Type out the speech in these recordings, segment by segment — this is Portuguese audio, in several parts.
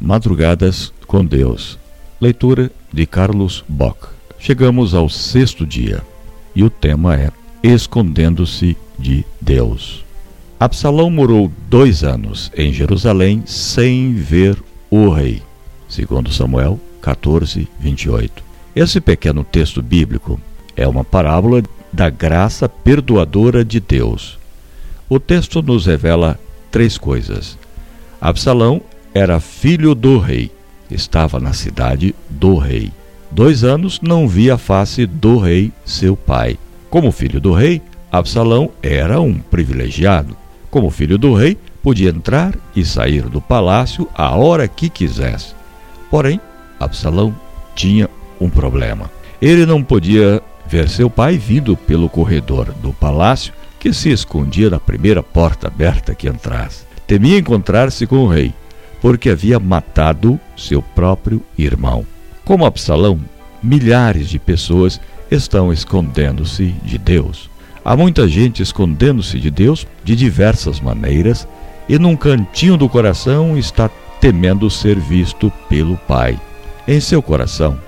Madrugadas com Deus. Leitura de Carlos Bock. Chegamos ao sexto dia e o tema é Escondendo-se de Deus. Absalão morou dois anos em Jerusalém sem ver o rei, segundo Samuel 14, 28. Esse pequeno texto bíblico é uma parábola da graça perdoadora de Deus. O texto nos revela três coisas. Absalão era filho do rei, estava na cidade do rei. Dois anos não via a face do rei, seu pai. Como filho do rei, Absalão era um privilegiado. Como filho do rei, podia entrar e sair do palácio a hora que quisesse. Porém, Absalão tinha um problema. Ele não podia ver seu pai vindo pelo corredor do palácio, que se escondia na primeira porta aberta que entrasse. Temia encontrar-se com o rei porque havia matado seu próprio irmão. Como Absalão, milhares de pessoas estão escondendo-se de Deus. Há muita gente escondendo-se de Deus de diversas maneiras e num cantinho do coração está temendo ser visto pelo Pai. Em seu coração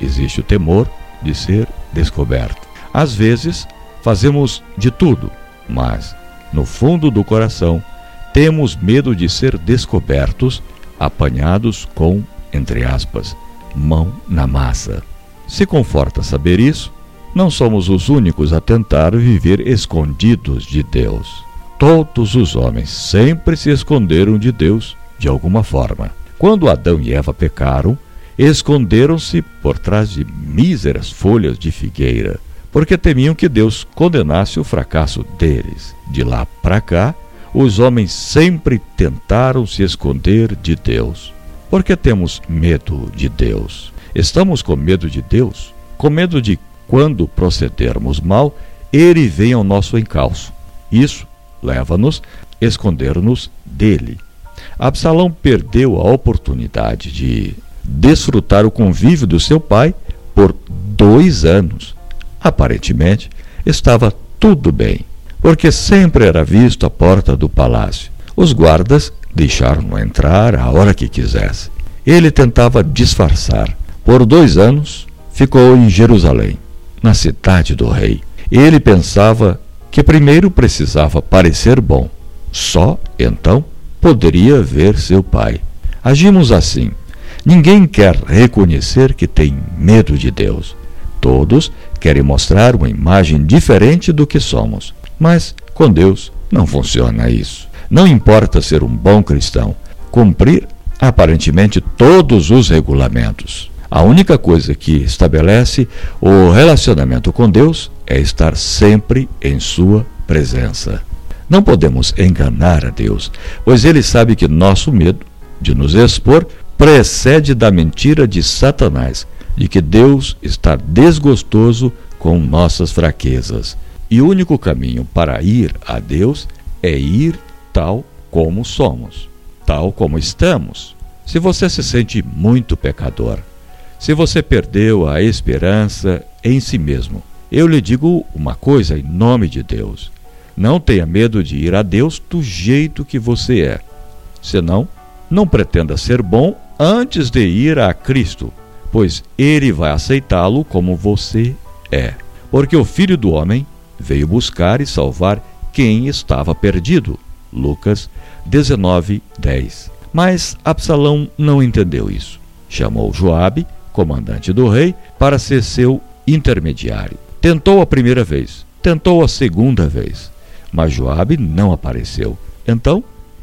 existe o temor de ser descoberto. Às vezes fazemos de tudo, mas no fundo do coração temos medo de ser descobertos, apanhados com, entre aspas, mão na massa. Se conforta saber isso, não somos os únicos a tentar viver escondidos de Deus. Todos os homens sempre se esconderam de Deus de alguma forma. Quando Adão e Eva pecaram, esconderam-se por trás de míseras folhas de figueira, porque temiam que Deus condenasse o fracasso deles. De lá para cá, os homens sempre tentaram se esconder de Deus. Por que temos medo de Deus? Estamos com medo de Deus? Com medo de quando procedermos mal, ele venha ao nosso encalço. Isso leva-nos a esconder-nos dele. Absalão perdeu a oportunidade de desfrutar o convívio do seu pai por dois anos. Aparentemente, estava tudo bem porque sempre era visto à porta do palácio. Os guardas deixaram-no entrar a hora que quisesse. Ele tentava disfarçar. Por dois anos ficou em Jerusalém, na cidade do rei. Ele pensava que primeiro precisava parecer bom. Só então poderia ver seu pai. Agimos assim. Ninguém quer reconhecer que tem medo de Deus. Todos querem mostrar uma imagem diferente do que somos. Mas com Deus não funciona isso. Não importa ser um bom cristão, cumprir aparentemente todos os regulamentos. A única coisa que estabelece o relacionamento com Deus é estar sempre em Sua presença. Não podemos enganar a Deus, pois Ele sabe que nosso medo de nos expor precede da mentira de Satanás, de que Deus está desgostoso com nossas fraquezas. E o único caminho para ir a Deus é ir tal como somos, tal como estamos. Se você se sente muito pecador, se você perdeu a esperança em si mesmo, eu lhe digo uma coisa em nome de Deus. Não tenha medo de ir a Deus do jeito que você é. Senão, não pretenda ser bom antes de ir a Cristo, pois Ele vai aceitá-lo como você é. Porque o Filho do Homem veio buscar e salvar quem estava perdido. Lucas 19, 10. Mas Absalão não entendeu isso. Chamou Joabe, comandante do rei, para ser seu intermediário. Tentou a primeira vez, tentou a segunda vez, mas Joabe não apareceu. Então,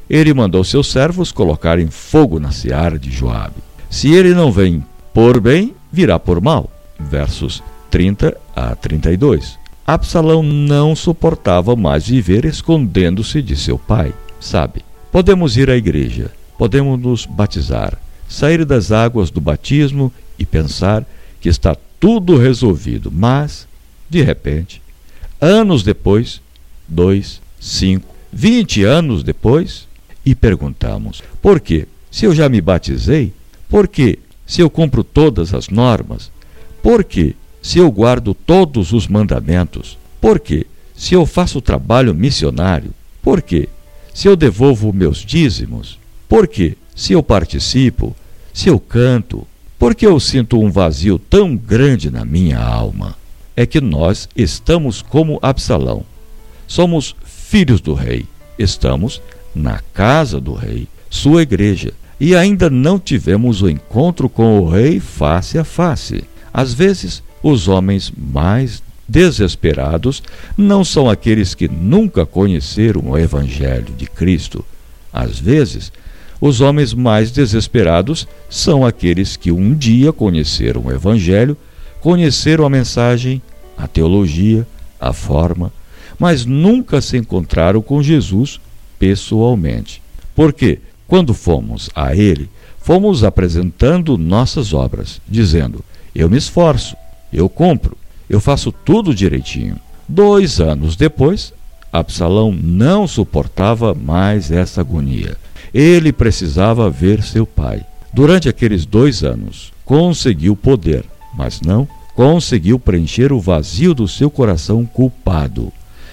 ele mandou seus servos colocarem fogo na seara de Joabe. Se ele não vem por bem, virá por mal. Versos 30 a 32. Absalão não suportava mais viver escondendo-se de seu pai. Sabe, podemos ir à igreja, podemos nos batizar, sair das águas do batismo e pensar que está tudo resolvido, mas, de repente, anos depois, dois, cinco, vinte anos depois, e perguntamos: por quê? Se eu já me batizei, por quê? Se eu cumpro todas as normas, por quê? Se eu guardo todos os mandamentos? Por quê? Se eu faço trabalho missionário? Por quê? Se eu devolvo meus dízimos? Por quê? se eu participo, se eu canto, por que eu sinto um vazio tão grande na minha alma? É que nós estamos como Absalão. Somos filhos do rei. Estamos na casa do rei, sua igreja, e ainda não tivemos o encontro com o rei face a face. Às vezes, os homens mais desesperados não são aqueles que nunca conheceram o Evangelho de Cristo. Às vezes, os homens mais desesperados são aqueles que um dia conheceram o Evangelho, conheceram a mensagem, a teologia, a forma, mas nunca se encontraram com Jesus pessoalmente. Porque, quando fomos a Ele, fomos apresentando nossas obras, dizendo: Eu me esforço, eu compro, eu faço tudo direitinho. Dois anos depois, Absalão não suportava mais essa agonia. Ele precisava ver seu pai. Durante aqueles dois anos, conseguiu poder, mas não conseguiu preencher o vazio do seu coração culpado,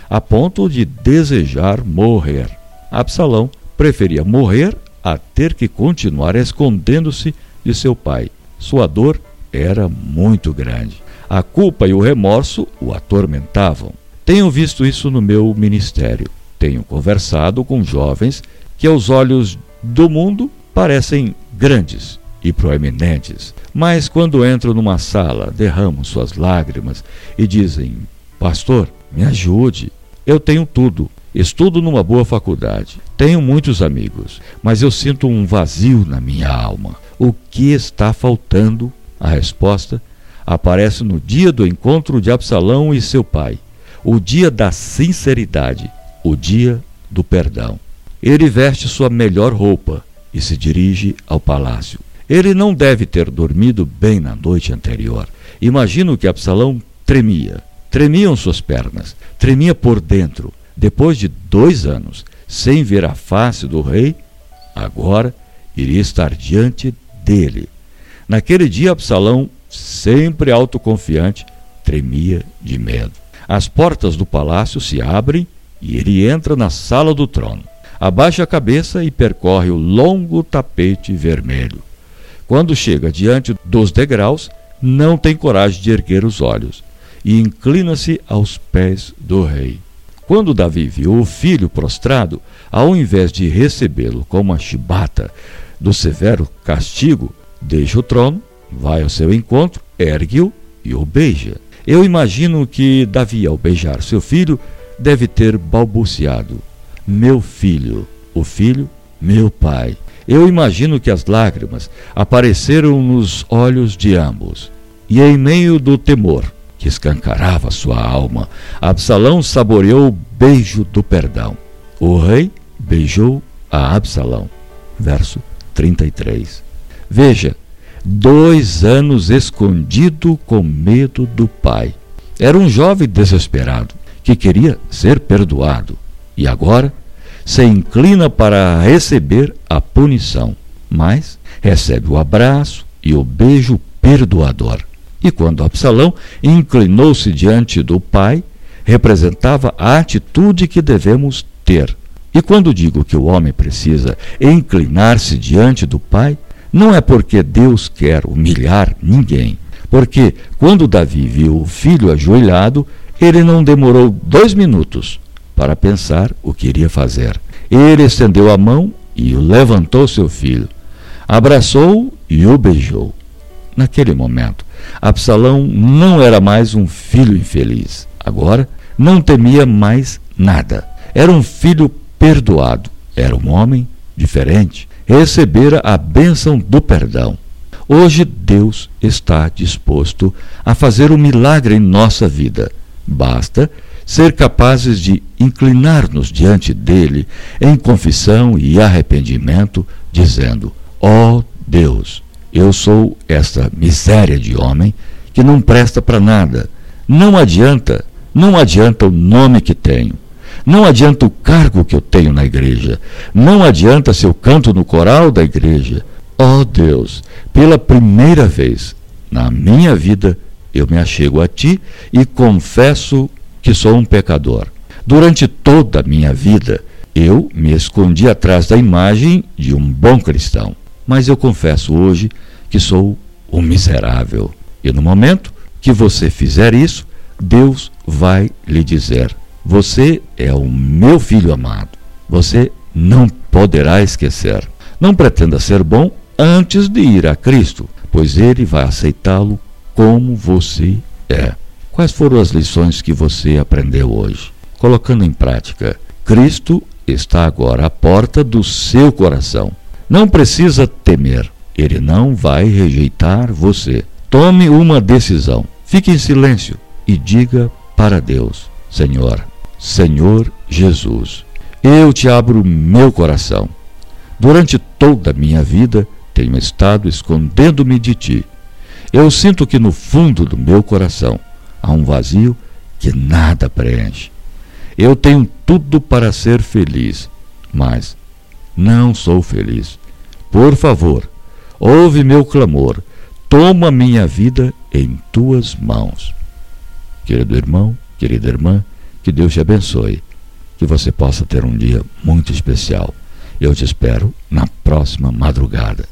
a ponto de desejar morrer. Absalão preferia morrer a ter que continuar escondendo-se de seu pai. Sua dor era muito grande. A culpa e o remorso o atormentavam. Tenho visto isso no meu ministério. Tenho conversado com jovens que, aos olhos do mundo, parecem grandes e proeminentes, mas quando entram numa sala, derramam suas lágrimas e dizem: Pastor, me ajude. Eu tenho tudo. Estudo numa boa faculdade. Tenho muitos amigos, mas eu sinto um vazio na minha alma. O que está faltando? A resposta aparece no dia do encontro de Absalão e seu pai, o dia da sinceridade, o dia do perdão. Ele veste sua melhor roupa e se dirige ao palácio. Ele não deve ter dormido bem na noite anterior. Imagino que Absalão tremia. Tremiam suas pernas, tremia por dentro. Depois de dois anos, sem ver a face do rei, agora iria estar diante dele. Naquele dia, Absalão sempre autoconfiante, tremia de medo. As portas do palácio se abrem e ele entra na sala do trono. Abaixa a cabeça e percorre o longo tapete vermelho. Quando chega diante dos degraus, não tem coragem de erguer os olhos e inclina-se aos pés do rei. Quando Davi viu o filho prostrado, ao invés de recebê-lo com uma chibata do severo castigo, deixa o trono vai ao seu encontro, ergue-o e o beija. Eu imagino que Davi, ao beijar seu filho, deve ter balbuciado: Meu filho, o filho, meu pai. Eu imagino que as lágrimas apareceram nos olhos de ambos. E em meio do temor que escancarava sua alma, Absalão saboreou o beijo do perdão. O rei beijou a Absalão. Verso 33. Veja, dois anos escondido com medo do pai. Era um jovem desesperado que queria ser perdoado e agora se inclina para receber a punição, mas recebe o abraço e o beijo perdoador. E quando Absalão inclinou-se diante do pai, representava a atitude que devemos ter. E quando digo que o homem precisa inclinar-se diante do pai, não é porque Deus quer humilhar ninguém, porque quando Davi viu o filho ajoelhado, ele não demorou dois minutos para pensar o que iria fazer. Ele estendeu a mão e levantou seu filho, abraçou e o beijou. Naquele momento, Absalão não era mais um filho infeliz. Agora, não temia mais nada. Era um filho perdoado. Era um homem diferente recebera a bênção do perdão. Hoje Deus está disposto a fazer um milagre em nossa vida. Basta ser capazes de inclinar-nos diante dele em confissão e arrependimento, dizendo: Ó oh Deus, eu sou esta miséria de homem que não presta para nada. Não adianta, não adianta o nome que tenho. Não adianta o cargo que eu tenho na igreja. Não adianta se eu canto no coral da igreja. Ó oh Deus, pela primeira vez na minha vida, eu me achego a Ti e confesso que sou um pecador. Durante toda a minha vida, eu me escondi atrás da imagem de um bom cristão. mas eu confesso hoje que sou um miserável. E no momento que você fizer isso, Deus vai lhe dizer: Você é o meu filho amado. Você não poderá esquecer. Não pretenda ser bom antes de ir a Cristo, pois ele vai aceitá-lo como você é. Quais foram as lições que você aprendeu hoje? Colocando em prática, Cristo está agora à porta do seu coração. Não precisa temer, ele não vai rejeitar você. Tome uma decisão. Fique em silêncio e diga para Deus: Senhor, Senhor Jesus, eu te abro meu coração. Durante toda a minha vida tenho estado escondendo-me de ti. Eu sinto que no fundo do meu coração há um vazio que nada preenche. Eu tenho tudo para ser feliz, mas não sou feliz. Por favor, ouve meu clamor, toma minha vida em tuas mãos. Querido irmão, querida irmã, que Deus te abençoe, que você possa ter um dia muito especial. Eu te espero na próxima madrugada.